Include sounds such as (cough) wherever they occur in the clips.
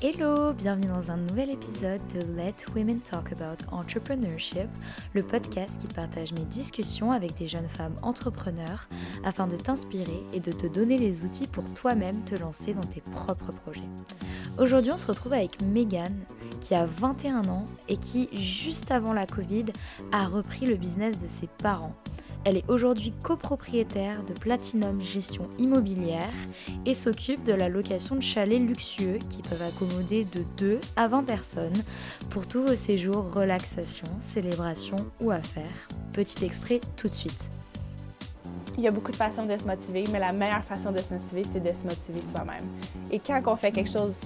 Hello, bienvenue dans un nouvel épisode de Let Women Talk About Entrepreneurship, le podcast qui partage mes discussions avec des jeunes femmes entrepreneurs afin de t'inspirer et de te donner les outils pour toi-même te lancer dans tes propres projets. Aujourd'hui, on se retrouve avec Megan qui a 21 ans et qui, juste avant la Covid, a repris le business de ses parents elle est aujourd'hui copropriétaire de Platinum Gestion Immobilière et s'occupe de la location de chalets luxueux qui peuvent accommoder de 2 à 20 personnes pour tous vos séjours, relaxation, célébration ou affaires. Petit extrait tout de suite. Il y a beaucoup de façons de se motiver, mais la meilleure façon de se motiver, c'est de se motiver soi-même. Et quand on fait quelque chose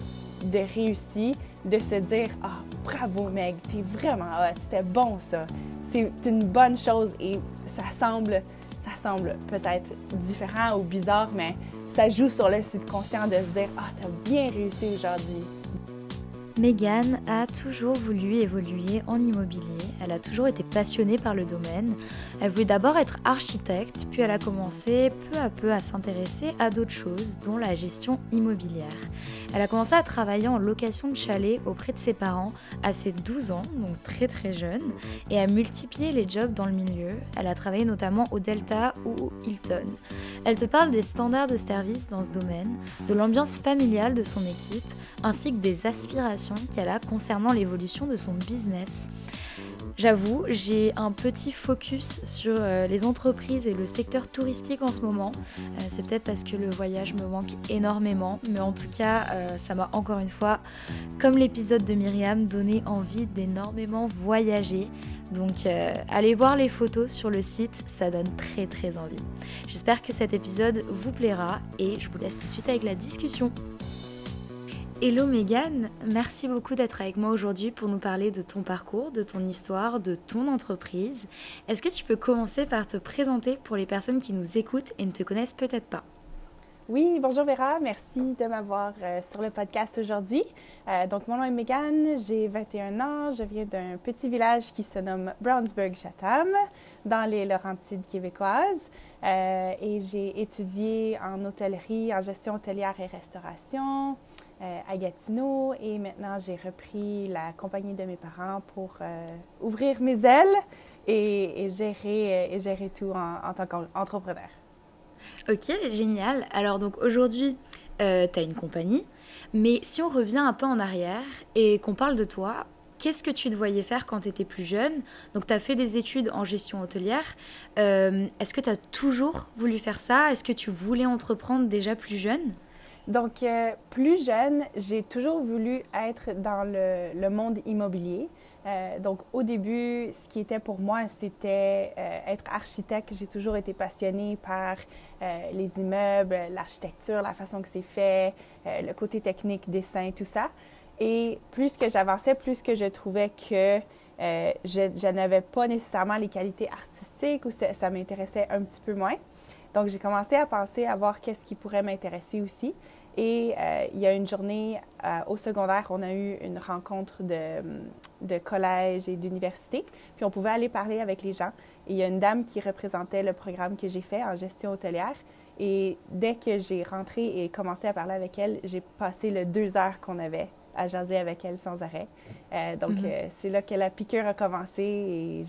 de réussi, de se dire Ah, bravo Meg, t'es vraiment hot, c'était bon ça c'est une bonne chose et ça semble, ça semble peut-être différent ou bizarre, mais ça joue sur le subconscient de se dire Ah, t'as bien réussi aujourd'hui. Megan a toujours voulu évoluer en immobilier. Elle a toujours été passionnée par le domaine. Elle voulait d'abord être architecte, puis elle a commencé peu à peu à s'intéresser à d'autres choses, dont la gestion immobilière. Elle a commencé à travailler en location de chalet auprès de ses parents à ses 12 ans, donc très très jeune, et a multiplié les jobs dans le milieu. Elle a travaillé notamment au Delta ou au Hilton. Elle te parle des standards de service dans ce domaine, de l'ambiance familiale de son équipe, ainsi que des aspirations qu'elle a concernant l'évolution de son business. J'avoue, j'ai un petit focus sur euh, les entreprises et le secteur touristique en ce moment. Euh, c'est peut-être parce que le voyage me manque énormément, mais en tout cas, euh, ça m'a encore une fois, comme l'épisode de Myriam, donné envie d'énormément voyager. Donc allez voir les photos sur le site, ça donne très très envie. J'espère que cet épisode vous plaira et je vous laisse tout de suite avec la discussion. Hello Megan, merci beaucoup d'être avec moi aujourd'hui pour nous parler de ton parcours, de ton histoire, de ton entreprise. Est-ce que tu peux commencer par te présenter pour les personnes qui nous écoutent et ne te connaissent peut-être pas? Oui, bonjour Vera, merci de m'avoir euh, sur le podcast aujourd'hui. Euh, donc, mon nom est Megan, j'ai 21 ans, je viens d'un petit village qui se nomme Brownsburg-Chatham, dans les Laurentides québécoises, euh, et j'ai étudié en hôtellerie, en gestion hôtelière et restauration, à Gatineau et maintenant j'ai repris la compagnie de mes parents pour euh, ouvrir mes ailes et, gérer, et gérer tout en, tant qu'entrepreneur. Ok, génial. Alors donc aujourd'hui, euh, tu as une compagnie, mais si on revient un peu en arrière et qu'on parle de toi, qu'est-ce que tu te voyais faire quand tu étais plus jeune? Donc, tu as fait des études en gestion hôtelière. Est-ce que tu as toujours voulu faire ça? Est-ce que tu voulais entreprendre déjà plus jeune? Donc, euh, plus jeune, j'ai toujours voulu être dans le, monde immobilier. Euh, donc, au début, ce qui était pour moi, c'était euh, être architecte. J'ai toujours été passionnée par les immeubles, l'architecture, la façon que c'est fait, le côté technique, dessin, tout ça. Et plus que j'avançais, plus que je trouvais que je, n'avais pas nécessairement les qualités artistiques ou ça m'intéressait un petit peu moins. Donc, j'ai commencé à penser à voir qu'est-ce qui pourrait m'intéresser aussi. Et euh, il y a une journée euh, au secondaire, on a eu une rencontre de, de collège et d'université. Puis on pouvait aller parler avec les gens. Et il y a une dame qui représentait le programme que j'ai fait en gestion hôtelière. Et dès que j'ai rentré et commencé à parler avec elle, j'ai passé les deux heures qu'on avait à jaser avec elle sans arrêt. Euh, donc, mm-hmm. c'est là que la piqûre a commencé et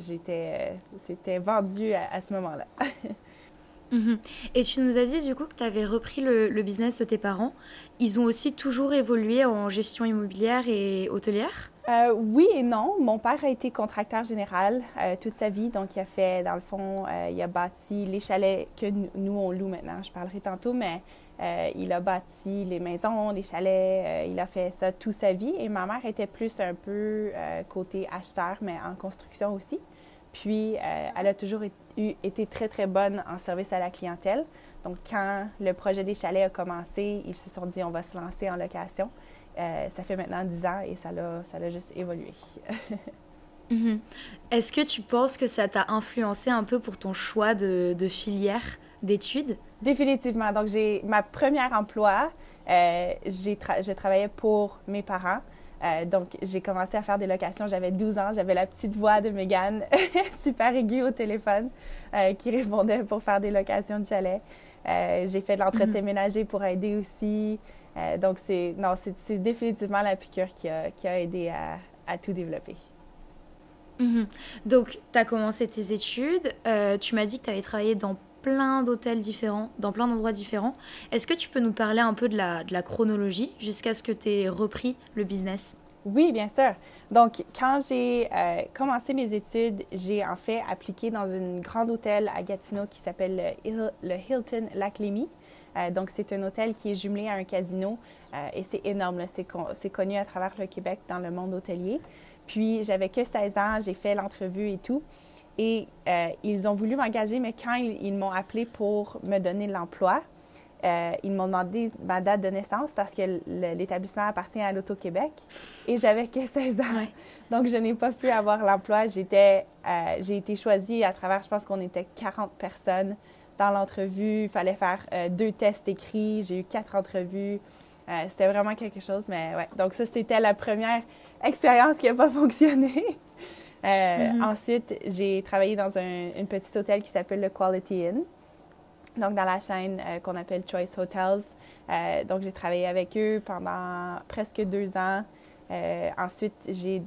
j'étais, c'était vendu à ce moment-là. (laughs) Mhm. Et tu nous as dit du coup que tu avais repris le, business de tes parents. Ils ont aussi toujours évolué en gestion immobilière et hôtelière? Euh, Oui et non. Mon père a été contracteur général euh, toute sa vie. Donc, il a fait, dans le fond, euh, il a bâti les chalets que nous, on loue maintenant. Je parlerai tantôt, mais il a bâti les maisons, les chalets. il a fait ça toute sa vie. Et ma mère était plus un peu côté acheteur, mais en construction aussi. Puis, elle a toujours été été très, très bonne en service à la clientèle. Donc, quand le projet des chalets a commencé, ils se sont dit on va se lancer en location. ça fait maintenant 10 ans et ça l'a, ça l'a juste évolué. (laughs) Mhm. Est-ce que tu penses que ça t'a influencé un peu pour ton choix de, de filière d'études? Définitivement. Donc, j'ai ma première emploi, euh, j'ai je travaillais pour mes parents. Euh, donc, j'ai commencé à faire des locations. J'avais 12 ans. J'avais la petite voix de Megan, (laughs) super aiguë au téléphone, euh, qui répondait pour faire des locations de chalet. j'ai fait de l'entretien mhm. ménager pour aider aussi. donc, c'est non, c'est définitivement la piqûre qui a, qui a aidé à, à tout développer. Mhm. Donc, tu as commencé tes études. tu m'as dit que tu avais travaillé dans plein d'hôtels différents, dans plein d'endroits différents. Est-ce que tu peux nous parler un peu de la, chronologie jusqu'à ce que tu aies repris le business? Oui, bien sûr. Donc, quand j'ai euh, commencé mes études, j'ai en fait appliqué dans un grand hôtel à Gatineau qui s'appelle le, Hilton Lac Lémy. Euh, donc, c'est un hôtel qui est jumelé à un casino euh, et c'est énorme. C'est connu à travers le Québec dans le monde hôtelier. Puis, j'avais que 16 ans, j'ai fait l'entrevue et tout. Et euh, ils ont voulu m'engager, mais quand ils, m'ont appelé pour me donner l'emploi, euh, ils m'ont demandé ma date de naissance parce que l'établissement appartient à l'Auto-Québec et j'avais que 16 ans. Donc, je n'ai pas pu avoir l'emploi. J'étais, euh, j'ai été choisie à travers, je pense qu'on était 40 personnes dans l'entrevue. Il fallait faire deux tests écrits. J'ai eu quatre entrevues. c'était vraiment quelque chose, mais ouais. Donc, ça, c'était la première expérience qui n'a pas fonctionné. (laughs) Euh, mhm. Ensuite, j'ai travaillé dans un, petit hôtel qui s'appelle le Quality Inn, donc dans la chaîne euh, qu'on appelle Choice Hotels. Euh, donc, j'ai travaillé avec eux pendant presque deux ans. ensuite, j'ai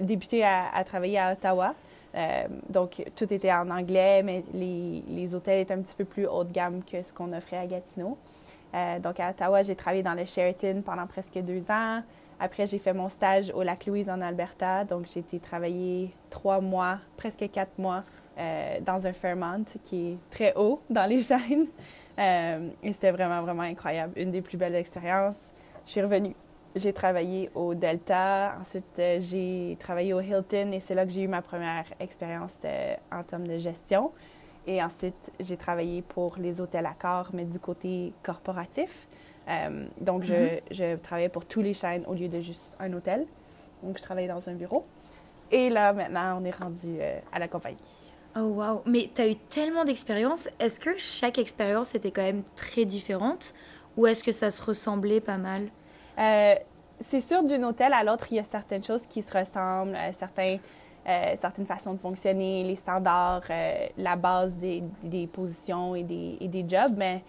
débuté à, travailler à Ottawa. donc, tout était en anglais, mais les, les, hôtels étaient un petit peu plus haut de gamme que ce qu'on offrait à Gatineau. donc, à Ottawa, j'ai travaillé dans le Sheraton pendant presque deux ans. Après, j'ai fait mon stage au Lac-Louise en Alberta. Donc, j'ai été travailler trois mois, presque quatre mois, euh, dans un Fairmont qui est très haut dans les (laughs) chaînes. Euh, et c'était vraiment, vraiment incroyable. Une des plus belles expériences. Je suis revenue. J'ai travaillé au Delta. Ensuite, euh, j'ai travaillé au Hilton et c'est là que j'ai eu ma première expérience en termes de gestion. Et ensuite, j'ai travaillé pour les hôtels corps, mais du côté corporatif. Euh, donc, je, mhm. je, travaillais pour tous les chaînes au lieu de juste un hôtel. Donc, je travaillais dans un bureau. Et là, maintenant, on est rendu euh, à la compagnie. Oh, wow! Mais tu as eu tellement d'expériences. Est-ce que chaque expérience était quand même très différente? Ou est-ce que ça se ressemblait pas mal? Euh, c'est sûr, d'un hôtel à l'autre, il y a certaines choses qui se ressemblent, certains, certaines façons de fonctionner, les standards, la base des, des positions et des, et des jobs, mais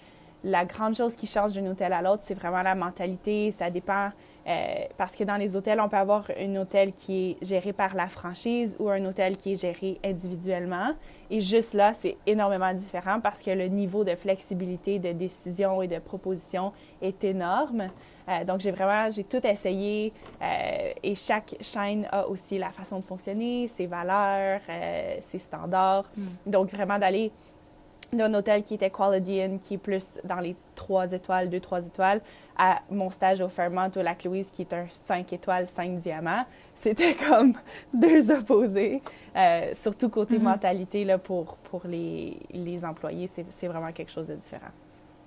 la grande chose qui change d'un hôtel à l'autre, c'est vraiment la mentalité. Ça dépend euh, parce que dans les hôtels, on peut avoir un hôtel qui est géré par la franchise ou un hôtel qui est géré individuellement. Et juste là, c'est énormément différent parce que le niveau de flexibilité, de décision et de proposition est énorme. Euh, donc, j'ai vraiment, j'ai tout essayé euh, et chaque chaîne a aussi la façon de fonctionner, ses valeurs, ses standards. Mm. Donc, vraiment d'aller d'un hôtel qui était Quality Inn, qui est plus dans les trois étoiles, deux, trois étoiles, à mon stage au Fairmont au Lac-Louise, qui est un cinq étoiles, cinq diamants. C'était (laughs) comme deux opposés, euh, surtout côté mm-hmm. mentalité là, pour, pour les, les employés. C'est vraiment quelque chose de différent.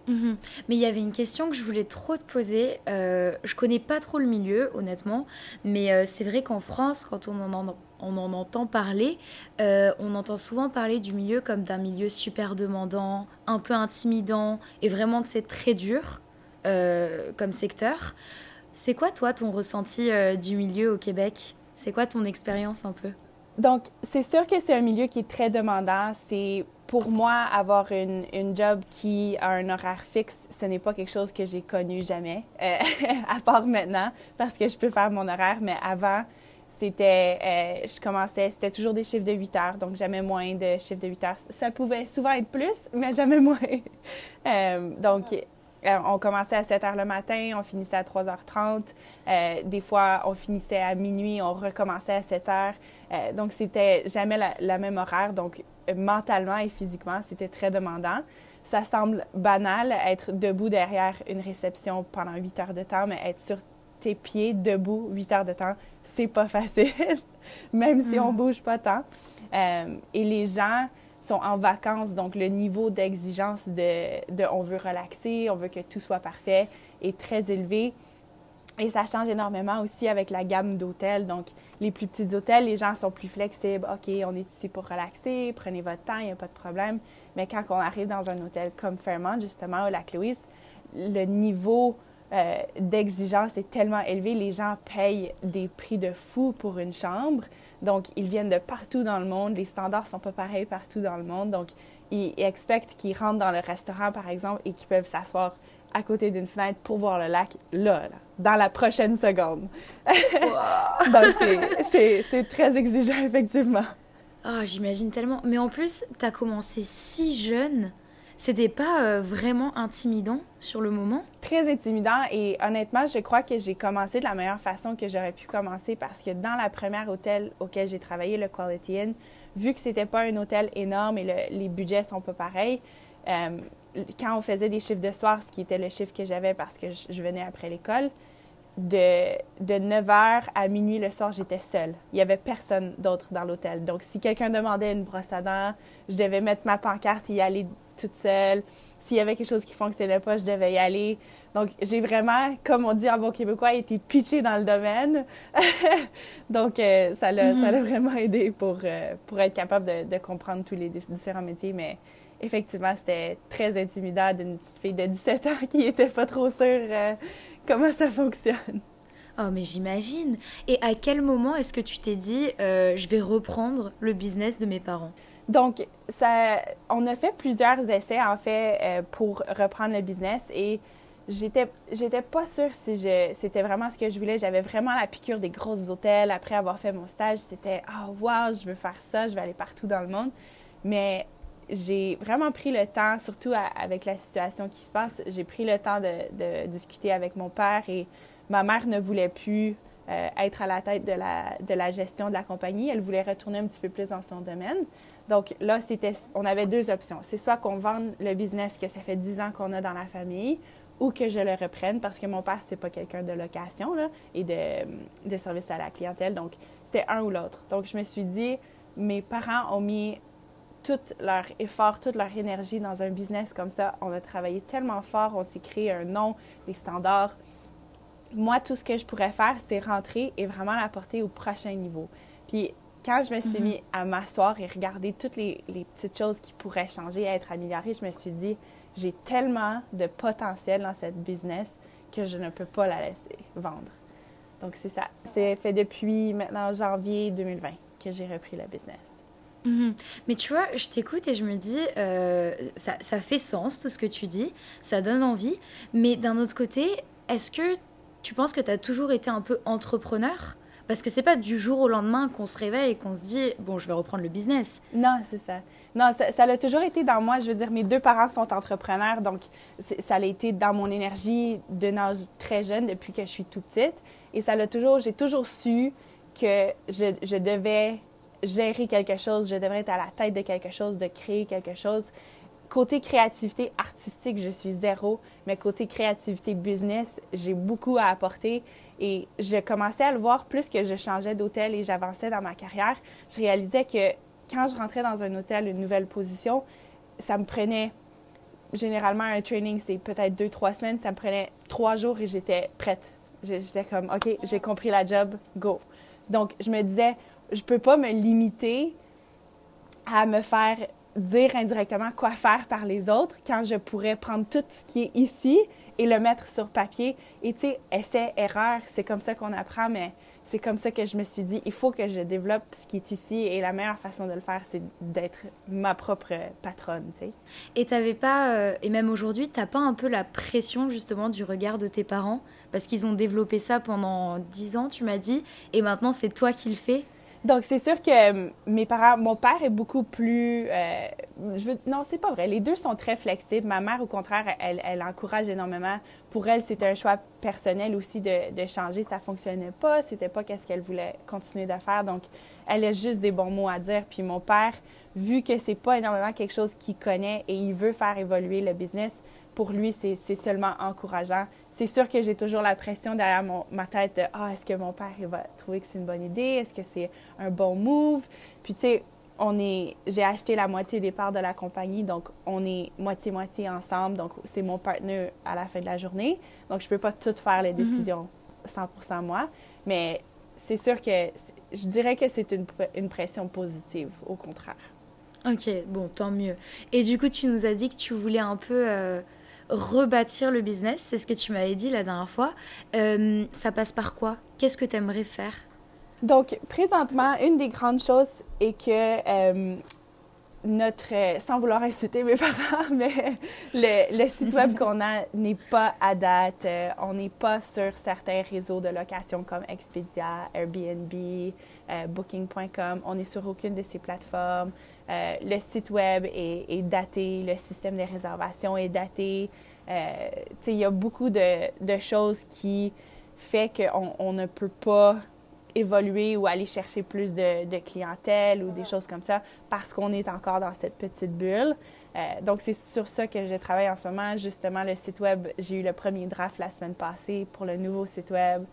Mhm. Mais il y avait une question que je voulais trop te poser. Euh, je connais pas trop le milieu, honnêtement, mais euh, c'est vrai qu'en France, quand on en, entend parler, euh, on entend souvent parler du milieu comme d'un milieu super demandant, un peu intimidant et vraiment c'est très dur comme secteur. C'est quoi toi ton ressenti du milieu au Québec? C'est quoi ton expérience un peu? Donc c'est sûr que c'est un milieu qui est très demandant. C'est pour moi, avoir une, une, job qui a un horaire fixe, ce n'est pas quelque chose que j'ai connu jamais, euh, (laughs) à part maintenant, parce que je peux faire mon horaire. Mais avant, c'était, euh, je commençais, c'était toujours des chiffres de 8 heures, donc jamais moins de chiffres de 8 heures. Ça pouvait souvent être plus, mais jamais moins. (laughs) euh, donc, euh, on commençait à 7 heures le matin, on finissait à 3h30. Euh, des fois, on finissait à minuit, on recommençait à 7 heures. Euh, donc, c'était jamais la, la, même horaire. Donc, mentalement et physiquement, c'était très demandant. Ça semble banal, être debout derrière une réception pendant huit heures de temps, mais être sur tes pieds, debout, huit heures de temps, c'est pas (laughs) facile, même si on mm. bouge pas tant. Et les gens sont en vacances, donc le niveau d'exigence de, on veut relaxer, on veut que tout soit parfait est très élevé. Et ça change énormément aussi avec la gamme d'hôtels. Donc, les plus petits hôtels, les gens sont plus flexibles. OK, on est ici pour relaxer, prenez votre temps, il n'y a pas de problème. Mais quand on arrive dans un hôtel comme Fairmont, justement, au Lac-Louise, le niveau euh, d'exigence est tellement élevé. Les gens payent des prix de fou pour une chambre. Donc, ils viennent de partout dans le monde. Les standards sont pas pareils partout dans le monde. Donc, ils, expectent qu'ils rentrent dans le restaurant, par exemple, et qu'ils peuvent s'asseoir à côté d'une fenêtre pour voir le lac là, dans la prochaine seconde. (laughs) Donc, c'est très exigeant, effectivement. Ah, j'imagine tellement. Mais en plus, tu as commencé si jeune. C'était pas euh, vraiment intimidant sur le moment? Très intimidant et honnêtement, je crois que j'ai commencé de la meilleure façon que j'aurais pu commencer parce que dans la première hôtel auquel j'ai travaillé, le Quality Inn, vu que c'était pas un hôtel énorme et les budgets sont pas pareils, euh, quand on faisait des chiffres de soir, ce qui était le chiffre que j'avais parce que je, venais après l'école, de, de 9 h à minuit le soir, j'étais seule. Il n'y avait personne d'autre dans l'hôtel. Donc, si quelqu'un demandait une brosse à dents, je devais mettre ma pancarte et y aller toute seule. S'il y avait quelque chose qui fonctionnait pas, je devais y aller. Donc, j'ai vraiment, comme on dit en bon québécois, été pitchée dans le domaine. (laughs) Donc, euh, ça l'a mm-hmm. vraiment aidé pour, euh, pour être capable de, de, comprendre tous les différents métiers. Mais effectivement, c'était très intimidant d'une petite fille de 17 ans qui n'était pas trop sûre euh, comment ça fonctionne. Oh, mais j'imagine. Et à quel moment est-ce que tu t'es dit, je vais reprendre le business de mes parents? Donc, ça, on a fait plusieurs essais, en fait, euh, pour reprendre le business et j'étais, pas sûre si c'était vraiment ce que je voulais. J'avais vraiment la piqûre des grosses hôtels. Après avoir fait mon stage, c'était, oh, wow, je veux faire ça, je vais aller partout dans le monde. Mais j'ai vraiment pris le temps, surtout avec la situation qui se passe, j'ai pris le temps de, discuter avec mon père et ma mère ne voulait plus euh, être à la tête de la, de la gestion de la compagnie. Elle voulait retourner un petit peu plus dans son domaine. Donc là, c'était, on avait deux options. C'est soit qu'on vende le business que ça fait dix ans qu'on a dans la famille ou que je le reprenne parce que mon père, c'est pas quelqu'un de location là, et de, de service à la clientèle. Donc, c'était un ou l'autre. Donc, je me suis dit, mes parents ont mis tout leur effort, toute leur énergie dans un business comme ça. On a travaillé tellement fort, on s'est créé un nom, des standards. Moi, tout ce que je pourrais faire, c'est rentrer et vraiment l'apporter au prochain niveau. Puis quand je me suis mhm. mis à m'asseoir et regarder toutes les, les, petites choses qui pourraient changer, être améliorées, je me suis dit, j'ai tellement de potentiel dans cette business que je ne peux pas la laisser vendre. Donc c'est ça. C'est fait depuis maintenant janvier 2020 que j'ai repris le business. Mhm. Mais tu vois, je t'écoute et je me dis, euh, ça, ça, fait sens tout ce que tu dis, ça donne envie, mais d'un autre côté, est-ce que tu penses que tu as toujours été un peu entrepreneur? Parce que c'est pas du jour au lendemain qu'on se réveille et qu'on se dit bon je vais reprendre le business. Non c'est ça. Non ça, ça a toujours été dans moi. Je veux dire mes deux parents sont entrepreneurs donc ça a été dans mon énergie de âge très jeune depuis que je suis tout petite et ça l'a toujours j'ai toujours su que je, je devais gérer quelque chose, je devrais être à la tête de quelque chose, de créer quelque chose. Côté créativité artistique, je suis zéro, mais côté créativité business, j'ai beaucoup à apporter. Et je commençais à le voir plus que je changeais d'hôtel et j'avançais dans ma carrière. Je réalisais que quand je rentrais dans un hôtel, une nouvelle position, ça me prenait généralement un training, c'est peut-être deux, trois semaines, ça me prenait trois jours et j'étais prête. J'étais comme, OK, j'ai compris la job, go. Donc, je me disais, je peux pas me limiter à me faire dire indirectement quoi faire par les autres quand je pourrais prendre tout ce qui est ici et le mettre sur papier. Et tu sais, essai, erreur, c'est comme ça qu'on apprend, mais c'est comme ça que je me suis dit, il faut que je développe ce qui est ici et la meilleure façon de le faire, c'est d'être ma propre patronne, tu sais. Et t'avais pas, euh, et même aujourd'hui, t'as pas un peu la pression justement du regard de tes parents? Parce qu'ils ont développé ça pendant dix ans, tu m'as dit, et maintenant c'est toi qui le fais? Donc, c'est sûr que euh, mes parents, mon père est beaucoup plus. Euh, je veux, non, c'est pas vrai. Les deux sont très flexibles. Ma mère, au contraire, elle, elle encourage énormément. Pour elle, c'était un choix personnel aussi de, de changer. Ça fonctionnait pas. C'était pas qu'est-ce qu'elle voulait continuer de faire. Donc, elle a juste des bons mots à dire. Puis mon père, vu que c'est pas énormément quelque chose qu'il connaît et il veut faire évoluer le business, pour lui, c'est seulement encourageant c'est sûr que j'ai toujours la pression derrière ma tête de Ah, est-ce que mon père il va trouver que c'est une bonne idée? Est-ce que c'est un bon move? Puis, tu sais, on est, j'ai acheté la moitié des parts de la compagnie, donc on est moitié-moitié ensemble. Donc, c'est mon partenaire à la fin de la journée. Donc, je peux pas tout faire les mhm. décisions 100% moi. Mais c'est sûr que je dirais que c'est une, une pression positive, au contraire. Ok, bon, tant mieux. Et du coup, tu nous as dit que tu voulais un peu euh, rebâtir le business, c'est ce que tu m'avais dit la dernière fois. Euh, ça passe par quoi? Qu'est-ce que tu aimerais faire? Donc, présentement, une des grandes choses est que euh, notre, sans vouloir insulter mes (laughs) parents, mais le, le site web (laughs) qu'on a n'est pas à date. on n'est pas sur certains réseaux de location comme Expedia, Airbnb, Booking.com. On n'est sur aucune de ces plateformes. Euh, le site web est, daté, le système de réservation est daté. Euh, il y a beaucoup de, choses qui fait qu'on on ne peut pas évoluer ou aller chercher plus de, clientèle ou des choses comme ça parce qu'on est encore dans cette petite bulle. Euh, donc, c'est sur ça que je travaille en ce moment. Justement, le site web, j'ai eu le premier draft la semaine passée pour le nouveau site web.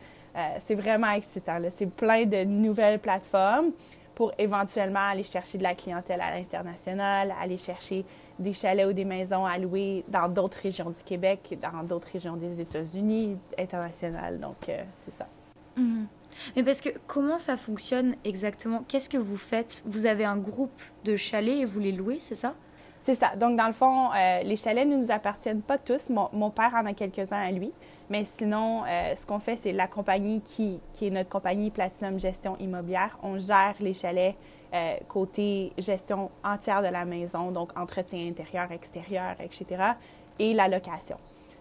c'est vraiment excitant. C'est plein de nouvelles plateformes pour éventuellement aller chercher de la clientèle à l'international, aller chercher des chalets ou des maisons à louer dans d'autres régions du Québec, dans d'autres régions des États-Unis, internationales. Donc, euh, c'est ça. Mhm. Mais parce que comment ça fonctionne exactement? Qu'est-ce que vous faites? Vous avez un groupe de chalets et vous les louez, c'est ça? C'est ça. Donc, dans le fond, euh, les chalets ne nous appartiennent pas tous. Mon, mon père en a quelques-uns à lui. Mais sinon, euh, ce qu'on fait, c'est la compagnie qui, qui, est notre compagnie Platinum Gestion Immobilière. On gère les chalets euh, côté gestion entière de la maison, donc entretien intérieur, extérieur, etc. et la location.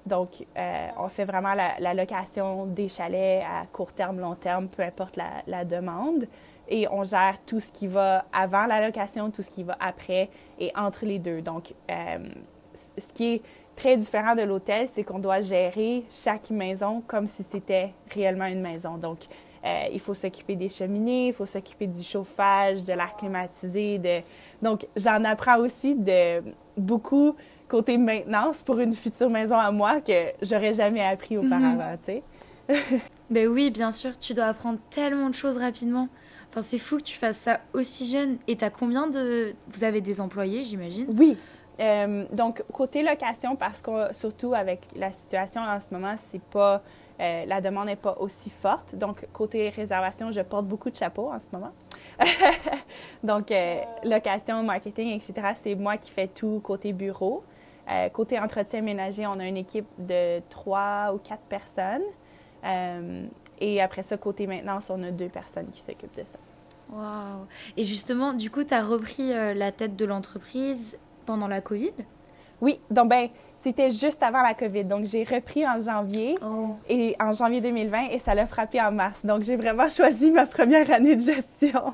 Donc, euh, on fait vraiment la, location des chalets à court terme, long terme, peu importe la, la, demande. Et on gère tout ce qui va avant la location, tout ce qui va après et entre les deux. Donc, ce qui est très différent de l'hôtel, c'est qu'on doit gérer chaque maison comme si c'était réellement une maison. Donc, euh, il faut s'occuper des cheminées, il faut s'occuper du chauffage, de l'air climatisé. De... Donc, j'en apprends aussi de beaucoup côté maintenance pour une future maison à moi que j'aurais jamais appris auparavant, mhm. tu sais. (laughs) ben oui, bien sûr, tu dois apprendre tellement de choses rapidement. Enfin, c'est fou que tu fasses ça aussi jeune. Et tu as combien de... Vous avez des employés, j'imagine? Oui, euh, donc, côté location, parce que surtout avec la situation en ce moment, c'est pas, euh, la demande n'est pas aussi forte. Donc, côté réservation, je porte beaucoup de chapeaux en ce moment. (laughs) donc, euh, location, marketing, etc., c'est moi qui fais tout côté bureau. côté entretien ménager, on a une équipe de trois ou quatre personnes. et après ça, côté maintenance, on a deux personnes qui s'occupent de ça. Wow. Et justement, du coup, tu as repris la tête de l'entreprise pendant la COVID? Oui, donc ben, c'était juste avant la COVID. Donc, j'ai repris en janvier oh. et en janvier 2020 et ça l'a frappé en mars. Donc, j'ai vraiment (laughs) choisi ma première année de gestion.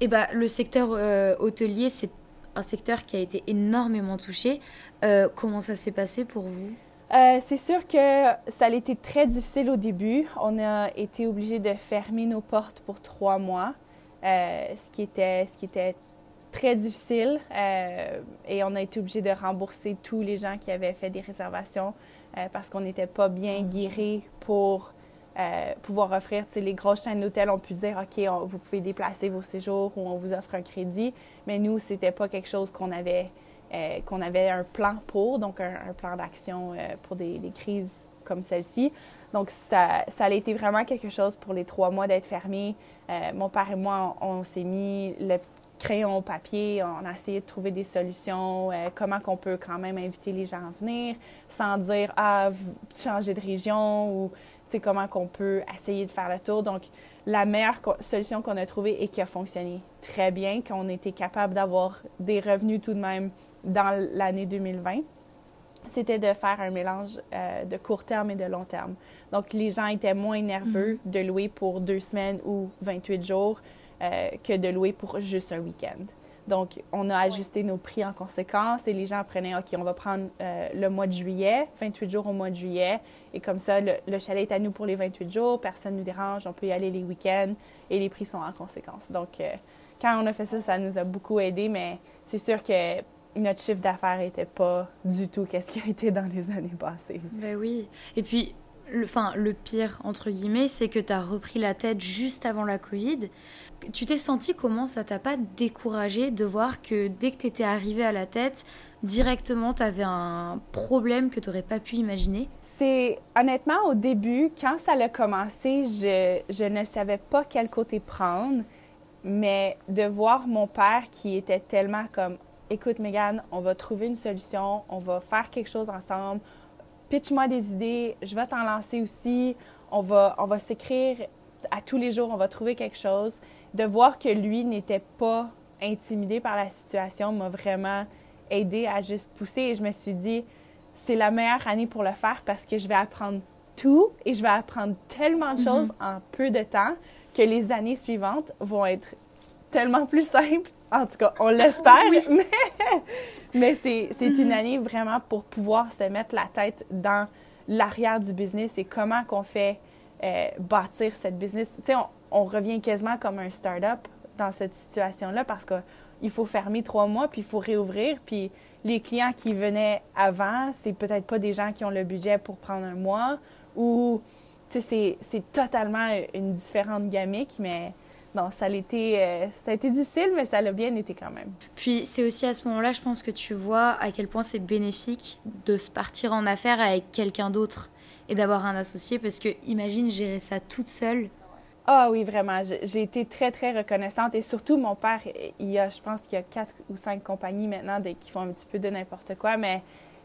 Eh bien, le secteur euh, hôtelier, c'est un secteur qui a été énormément touché. Euh, comment ça s'est passé pour vous? Euh, c'est sûr que ça a été très difficile au début. On a été obligé de fermer nos portes pour trois mois, ce, qui était, ce qui était très difficile euh, et on a été obligé de rembourser tous les gens qui avaient fait des réservations euh, parce qu'on n'était pas bien guéris pour euh, pouvoir offrir. Les grosses chaînes d'hôtels ont pu dire OK, vous pouvez déplacer vos séjours ou on vous offre un crédit, mais nous, c'était pas quelque chose qu'on avait, qu'on avait un plan pour, donc un, plan d'action pour des, des, crises comme celle-ci. Donc, ça, ça a été vraiment quelque chose pour les trois mois d'être fermé. mon père et moi, on, on s'est mis le crayon, papier, on a essayé de trouver des solutions, euh, comment qu'on peut quand même inviter les gens à venir sans dire ah changer de région ou comment qu'on peut essayer de faire le tour. Donc la meilleure solution qu'on a trouvée et qui a fonctionné très bien, qu'on était capable d'avoir des revenus tout de même dans l'année 2020, c'était de faire un mélange euh, de court terme et de long terme. Donc les gens étaient moins nerveux mm-hmm. de louer pour deux semaines ou 28 jours euh, que de louer pour juste un week-end. Donc, on a ajusté nos prix en conséquence et les gens prenaient, OK, on va prendre euh, le mois de juillet, 28 jours au mois de juillet, et comme ça, le, chalet est à nous pour les 28 jours, personne ne nous dérange, on peut y aller les week-ends et les prix sont en conséquence. Donc, euh, quand on a fait ça, ça nous a beaucoup aidé, mais c'est sûr que notre chiffre d'affaires n'était pas du tout qu'est-ce qui a été dans les années passées. Ben oui. Et puis, le, enfin, le pire, entre guillemets, c'est que tu as repris la tête juste avant la Covid. Tu t'es senti comment? Ça t'a pas découragé de voir que dès que tu étais arrivé à la tête, directement, tu avais un problème que tu n'aurais pas pu imaginer? C'est honnêtement au début, quand ça a commencé, je, je ne savais pas quel côté prendre, mais de voir mon père qui était tellement comme écoute Megan, on va trouver une solution, on va faire quelque chose ensemble, pitch-moi des idées, je vais t'en lancer aussi, on va, on va s'écrire à tous les jours, on va trouver quelque chose. De voir que lui n'était pas intimidé par la situation m'a vraiment aidé à juste pousser et je me suis dit, c'est la meilleure année pour le faire parce que je vais apprendre tout et je vais apprendre tellement de mhm. choses en peu de temps que les années suivantes vont être tellement plus (laughs) simples. En tout cas, on l'espère, (laughs) mais, mais c'est, une année vraiment pour pouvoir se mettre la tête dans l'arrière du business et comment qu'on fait euh, bâtir cette business. Tu sais, on, on, revient quasiment comme un start-up dans cette situation-là parce que il faut fermer trois mois, puis il faut réouvrir. Puis les clients qui venaient avant, c'est peut-être pas des gens qui ont le budget pour prendre un mois ou, tu sais, c'est totalement une différente gamique, mais non, ça a, été, euh, ça a été difficile, mais ça l'a bien été quand même. Puis c'est aussi à ce moment-là, je pense que tu vois à quel point c'est bénéfique de se partir en affaires avec quelqu'un d'autre et d'avoir un associé, parce que imagine gérer ça toute seule ah oui, vraiment. J'ai été très, très reconnaissante. Et surtout, mon père, il y a, je pense qu'il y a quatre ou cinq compagnies maintenant qui font un petit peu de n'importe quoi, mais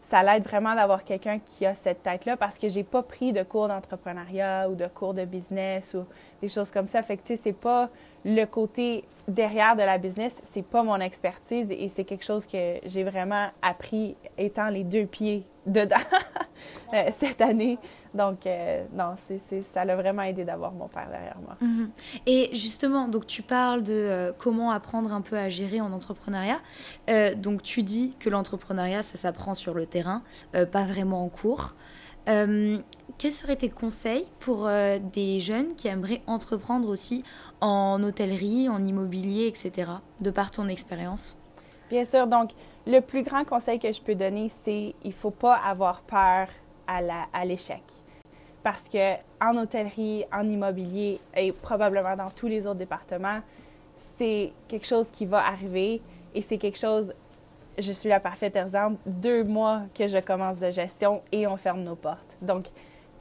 ça l'aide vraiment d'avoir quelqu'un qui a cette tête-là parce que j'ai pas pris de cours d'entrepreneuriat ou de cours de business ou des choses comme ça. Fait que, tu sais, c'est pas le côté derrière de la business, c'est pas mon expertise et c'est quelque chose que j'ai vraiment appris étant les deux pieds dedans (laughs) euh, cette année. Donc, euh, non, ça l'a vraiment aidé d'avoir mon père derrière moi. Mhm. Et justement, donc tu parles de euh, comment apprendre un peu à gérer en entrepreneuriat. donc, tu dis que l'entrepreneuriat, ça s'apprend sur le terrain, pas vraiment en cours. Quels seraient tes conseils pour des jeunes qui aimeraient entreprendre aussi en hôtellerie, en immobilier, etc., de par ton expérience? Bien sûr. Donc, le plus grand conseil que je peux donner, c'est il faut pas avoir peur à l'échec. Parce que en hôtellerie, en immobilier et probablement dans tous les autres départements, c'est quelque chose qui va arriver et c'est quelque chose, je suis la parfaite exemple, deux mois que je commence de gestion et on ferme nos portes. Donc,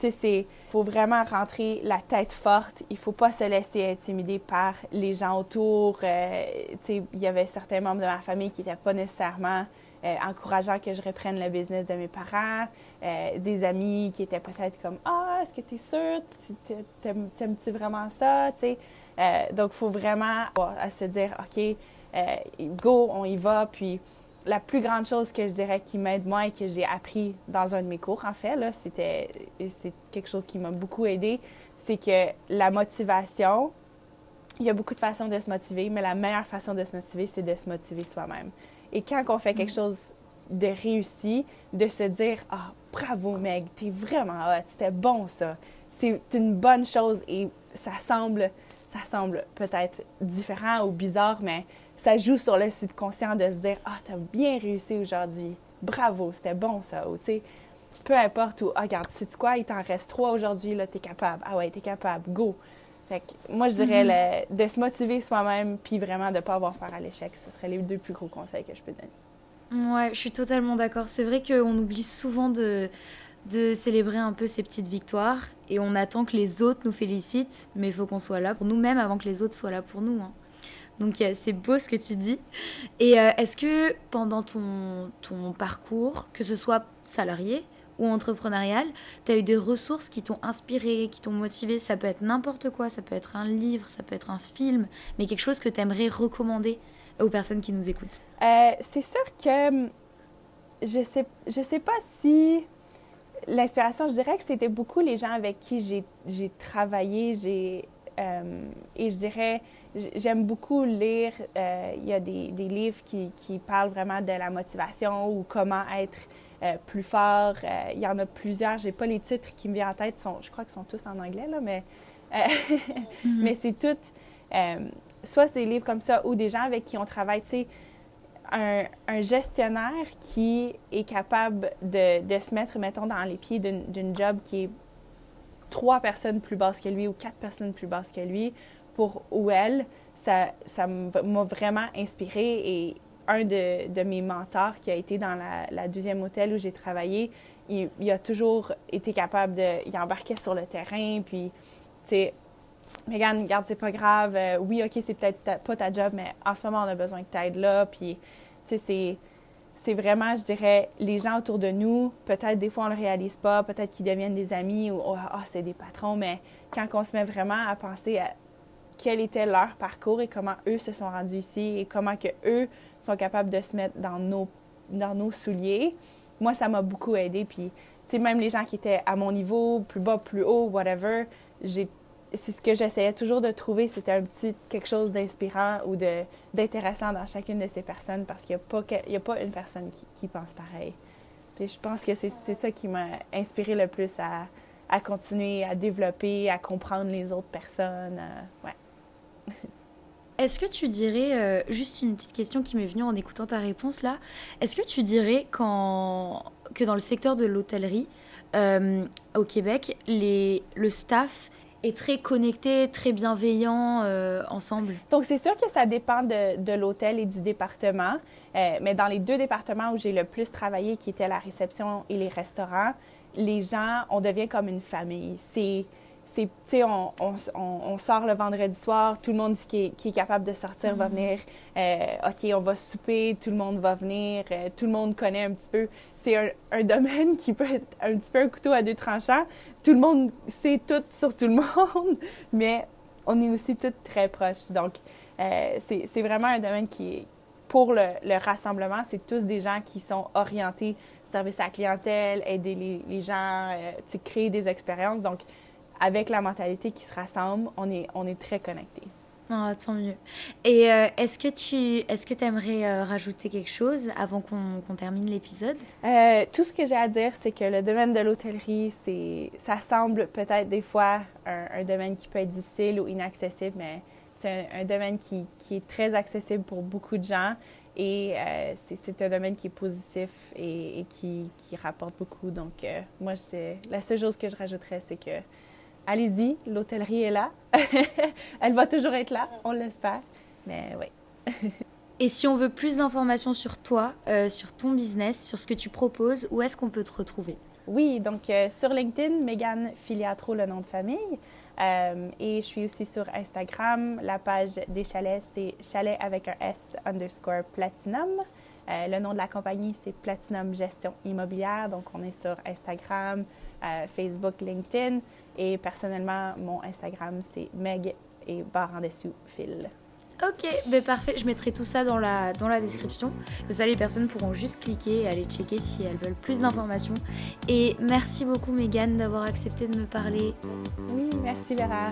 il faut vraiment rentrer la tête forte. Il faut pas se laisser intimider par les gens autour. Euh, tu il y avait certains membres de ma famille qui n'étaient pas nécessairement euh, encourageants que je reprenne le business de mes parents. Euh, des amis qui étaient peut-être comme Ah, est-ce que tu es sûre? T'aimes-tu vraiment ça? Tu sais, donc, il faut vraiment à se dire OK, go, on y va. Puis, la plus grande chose que je dirais qui m'aide moi et que j'ai appris dans un de mes cours, en fait, là, c'était, c'est quelque chose qui m'a beaucoup aidé, c'est que la motivation, il y a beaucoup de façons de se motiver, mais la meilleure façon de se motiver, c'est de se motiver soi-même. Et quand on fait quelque mm. chose de réussi, de se dire Ah, bravo, Meg, t'es vraiment hot, c'était bon ça. C'est une bonne chose et ça semble, ça semble peut-être différent ou bizarre, mais ça joue sur le subconscient de se dire Ah, t'as bien réussi aujourd'hui. Bravo, c'était bon ça. Ou, peu importe où, ah, regarde, sais-tu quoi, il t'en reste trois aujourd'hui, là, t'es capable. Ah ouais, t'es capable, go. Fait que moi, je dirais mhm. de se motiver soi-même, puis vraiment de ne pas avoir peur à l'échec. Ce seraient les deux plus gros conseils que je peux donner. Ouais, je suis totalement d'accord. C'est vrai qu'on oublie souvent de, de célébrer un peu ces petites victoires et on attend que les autres nous félicitent, mais il faut qu'on soit là pour nous-mêmes avant que les autres soient là pour nous. Hein. Donc c'est beau ce que tu dis. Et euh, est-ce que pendant ton, ton parcours, que ce soit salarié ou entrepreneurial, tu as eu des ressources qui t'ont inspiré, qui t'ont motivé? Ça peut être n'importe quoi, ça peut être un livre, ça peut être un film, mais quelque chose que tu aimerais recommander aux personnes qui nous écoutent? Euh, C'est sûr que hum, je sais, je sais pas si l'inspiration, je dirais que c'était beaucoup les gens avec qui j'ai travaillé, j'ai euh, et je dirais J'aime beaucoup lire. Euh, il y a des, des livres qui, qui, parlent vraiment de la motivation ou comment être euh, plus fort. Euh, il y en a plusieurs. J'ai pas les titres qui me viennent en tête. Sont, je crois qu'ils sont tous en anglais, là, mais, mm-hmm. (laughs) mais c'est tout. soit des livres comme ça ou des gens avec qui on travaille. Tu sais, un, un, gestionnaire qui est capable de, de, se mettre, mettons, dans les pieds d'une job qui est trois personnes plus basses que lui ou quatre personnes plus basses que lui, pour ou elle, ça, m'a vraiment inspiré et un de, mes mentors qui a été dans la, deuxième hôtel où j'ai travaillé, il, a toujours été capable de... Il embarquait sur le terrain, puis, tu sais, Megan, regarde, c'est pas grave. Euh, oui, OK, c'est peut-être pas ta job, mais en ce moment, on a besoin que tu aides là. Puis, tu sais, c'est c'est vraiment, je dirais, les gens autour de nous, peut-être des fois on le réalise pas, peut-être qu'ils deviennent des amis ou oh, oh, c'est des patrons, mais quand on se met vraiment à penser à quel était leur parcours et comment eux se sont rendus ici et comment que eux sont capables de se mettre dans nos, dans nos souliers, moi, ça m'a beaucoup aidé. Puis, tu sais, même les gens qui étaient à mon niveau, plus bas, plus haut, whatever, c'est ce que j'essayais toujours de trouver, c'était un petit quelque chose d'inspirant ou d'intéressant dans chacune de ces personnes parce qu'il n'y a, a pas une personne qui, qui pense pareil. Puis je pense que c'est ça qui m'a inspiré le plus à, à, continuer à développer, à comprendre les autres personnes. Euh, ouais. Est-ce que tu dirais, euh, juste une petite question qui m'est venue en écoutant ta réponse là, est-ce que tu dirais que dans le secteur de l'hôtellerie euh, au Québec, le staff est très connecté, très bienveillant euh, ensemble? Donc, c'est sûr que ça dépend de, de l'hôtel et du département. Mais dans les deux départements où j'ai le plus travaillé, qui étaient la réception et les restaurants, les gens, on devient comme une famille. C'est c'est, on, on, on, sort le vendredi soir, tout le monde qui est, qui est capable de sortir va mm-hmm. venir. Euh, OK, on va souper, tout le monde va venir, euh, tout le monde connaît un petit peu. C'est un, un, domaine qui peut être un petit peu un couteau à deux tranchants. Tout le monde sait tout sur tout le monde, (laughs) mais on est aussi tous très proches. Donc, euh, c'est, c'est vraiment un domaine qui est, pour le, le rassemblement, c'est tous des gens qui sont orientés service à la clientèle, aider les, les gens, créer des expériences. Donc, avec la mentalité qui se rassemble, on est, on est très connectés. Ah, tant mieux. Et euh, est-ce que tu est-ce que aimerais euh, rajouter quelque chose avant qu'on termine l'épisode? Euh, tout ce que j'ai à dire, c'est que le domaine de l'hôtellerie, c'est ça semble peut-être des fois un, domaine qui peut être difficile ou inaccessible, mais c'est un, domaine qui, qui, est très accessible pour beaucoup de gens et c'est un domaine qui est positif et, et qui, qui, rapporte beaucoup. Donc, moi, la seule chose que je rajouterais, c'est que allez-y, l'hôtellerie est là. (laughs) Elle va toujours être là, on l'espère. Mais oui. (laughs) Et si on veut plus d'informations sur toi, euh, sur ton business, sur ce que tu proposes, où est-ce qu'on peut te retrouver? Oui, donc euh, sur LinkedIn, Megan Filiatro, le nom de famille. Euh, et je suis aussi sur Instagram. La page des chalets, c'est chalet avec un S underscore platinum. le nom de la compagnie, c'est Platinum Gestion Immobilière. Donc, on est sur Instagram, Facebook, LinkedIn. Et personnellement, mon Instagram, c'est Meg et barre en dessous, Phil. Ok, ben parfait. Je mettrai tout ça dans la, dans la description. ça, les personnes pourront juste cliquer et aller checker si elles veulent plus d'informations. Et merci beaucoup, Megan, d'avoir accepté de me parler. Oui, merci, Vera.